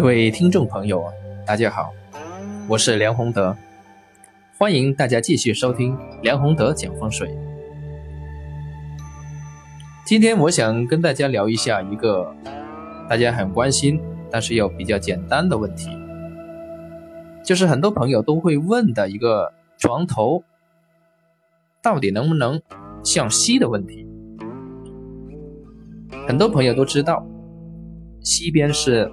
各位听众朋友，大家好，我是梁宏德，欢迎大家继续收听梁宏德讲风水。今天我想跟大家聊一下一个大家很关心，但是又比较简单的问题，就是很多朋友都会问的一个床头到底能不能向西的问题。很多朋友都知道，西边是。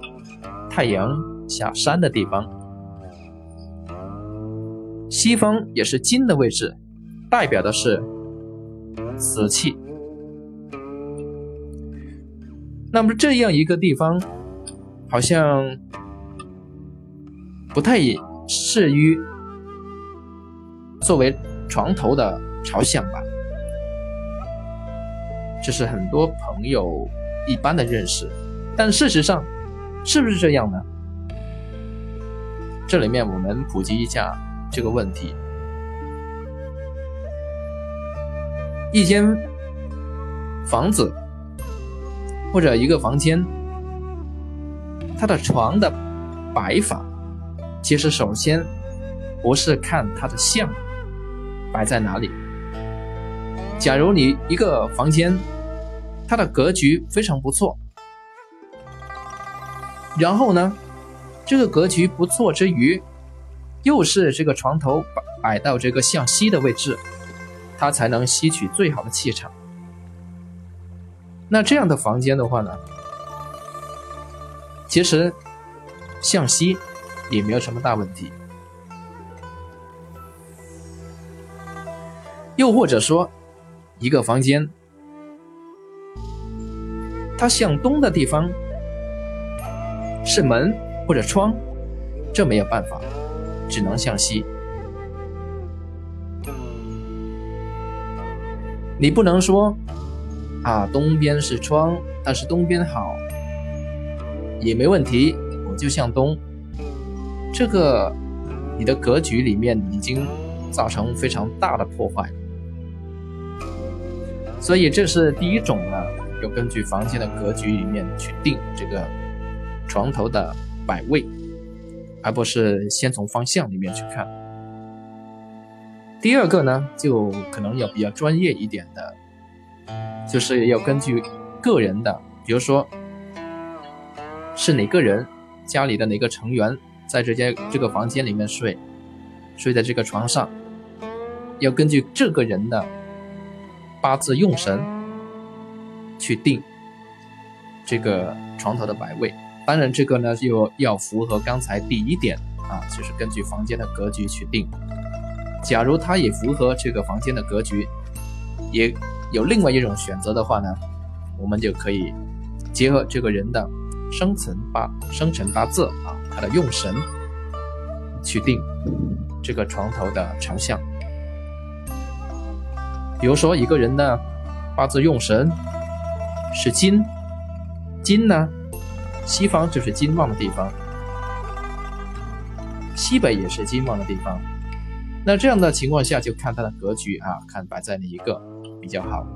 太阳下山的地方，西方也是金的位置，代表的是死气。那么这样一个地方，好像不太适于作为床头的朝向吧？这是很多朋友一般的认识，但事实上。是不是这样呢？这里面我们普及一下这个问题：一间房子或者一个房间，它的床的摆法，其实首先不是看它的像摆在哪里。假如你一个房间，它的格局非常不错。然后呢，这个格局不错之余，又是这个床头摆摆到这个向西的位置，它才能吸取最好的气场。那这样的房间的话呢，其实向西也没有什么大问题。又或者说，一个房间，它向东的地方。是门或者窗，这没有办法，只能向西。你不能说啊，东边是窗，但是东边好，也没问题，我就向东。这个你的格局里面已经造成非常大的破坏，所以这是第一种呢，要根据房间的格局里面去定这个。床头的摆位，而不是先从方向里面去看。第二个呢，就可能要比较专业一点的，就是要根据个人的，比如说是哪个人家里的哪个成员在这间这个房间里面睡，睡在这个床上，要根据这个人的八字用神去定这个床头的摆位。当然，这个呢又要符合刚才第一点啊，就是根据房间的格局去定。假如它也符合这个房间的格局，也有另外一种选择的话呢，我们就可以结合这个人的生辰八生辰八字啊，他的用神去定这个床头的朝向。比如说，一个人的八字用神是金，金呢？西方就是金旺的地方，西北也是金旺的地方。那这样的情况下，就看它的格局啊，看摆在哪一个比较好。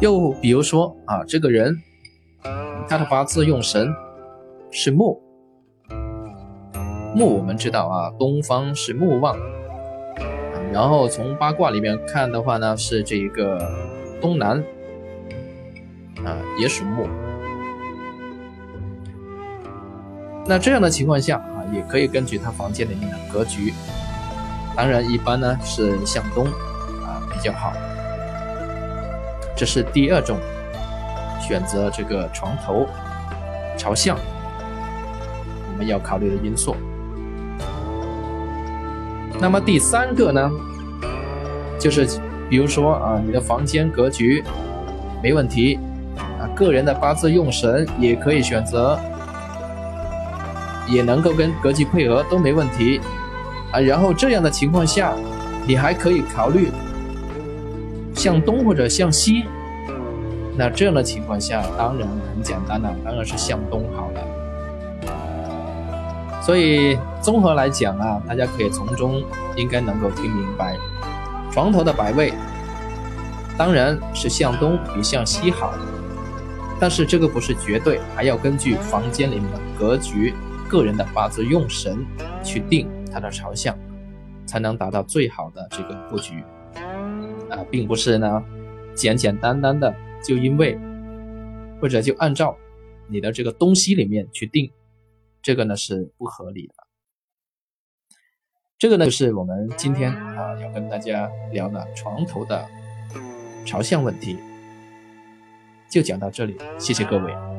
又比如说啊，这个人他的八字用神是木，木我们知道啊，东方是木旺，然后从八卦里面看的话呢，是这一个东南。啊，也属木。那这样的情况下啊，也可以根据他房间里面的格局，当然一般呢是向东啊比较好。这是第二种选择这个床头朝向我们要考虑的因素。那么第三个呢，就是比如说啊，你的房间格局没问题。个人的八字用神也可以选择，也能够跟格局配合都没问题啊。然后这样的情况下，你还可以考虑向东或者向西。那这样的情况下，当然很简单了，当然是向东好了。所以综合来讲啊，大家可以从中应该能够听明白，床头的摆位当然是向东比向西好。但是这个不是绝对，还要根据房间里面的格局、个人的八字用神去定它的朝向，才能达到最好的这个布局。啊，并不是呢，简简单单的就因为或者就按照你的这个东西里面去定，这个呢是不合理的。这个呢就是我们今天啊要跟大家聊的床头的朝向问题，就讲到这里，谢谢各位。